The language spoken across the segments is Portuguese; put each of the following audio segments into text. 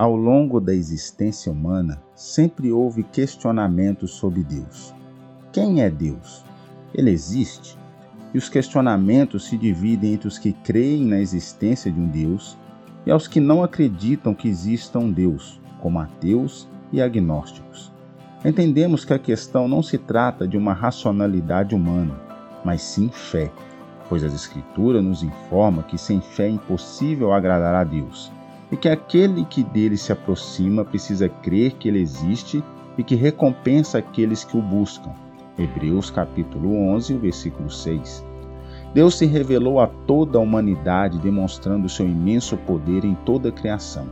Ao longo da existência humana, sempre houve questionamentos sobre Deus. Quem é Deus? Ele existe? E os questionamentos se dividem entre os que creem na existência de um Deus e aos que não acreditam que exista um Deus, como ateus e agnósticos. Entendemos que a questão não se trata de uma racionalidade humana, mas sim fé, pois as Escrituras nos informam que sem fé é impossível agradar a Deus e que aquele que dele se aproxima precisa crer que ele existe e que recompensa aqueles que o buscam. Hebreus capítulo 11, versículo 6. Deus se revelou a toda a humanidade demonstrando seu imenso poder em toda a criação.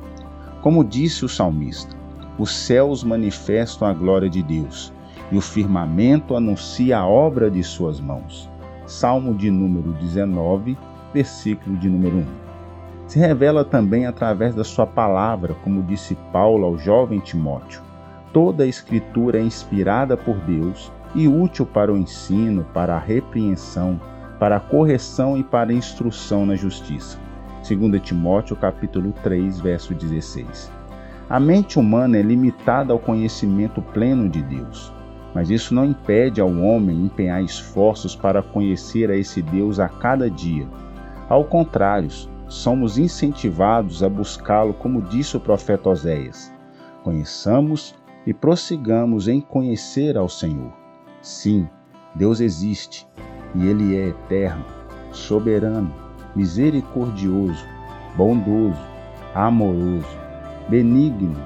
Como disse o salmista, os céus manifestam a glória de Deus e o firmamento anuncia a obra de suas mãos. Salmo de número 19, versículo de número 1 se revela também através da sua palavra, como disse Paulo ao jovem Timóteo. Toda a Escritura é inspirada por Deus e útil para o ensino, para a repreensão, para a correção e para a instrução na justiça. 2 Timóteo capítulo 3, verso 16. A mente humana é limitada ao conhecimento pleno de Deus, mas isso não impede ao homem empenhar esforços para conhecer a esse Deus a cada dia. Ao contrário, somos incentivados a buscá-lo, como disse o profeta Oséias. Conheçamos e prossigamos em conhecer ao Senhor. Sim, Deus existe e Ele é eterno, soberano, misericordioso, bondoso, amoroso, benigno,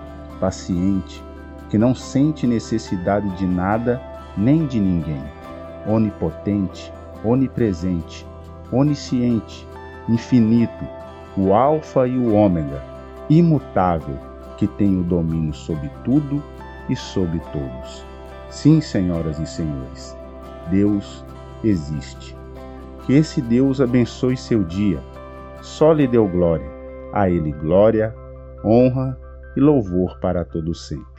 paciente, que não sente necessidade de nada nem de ninguém, onipotente, onipresente, onisciente, infinito, o Alfa e o Ômega, imutável, que tem o domínio sobre tudo e sobre todos. Sim, senhoras e senhores, Deus existe. Que esse Deus abençoe seu dia. Só lhe deu glória. A ele glória, honra e louvor para todo sempre.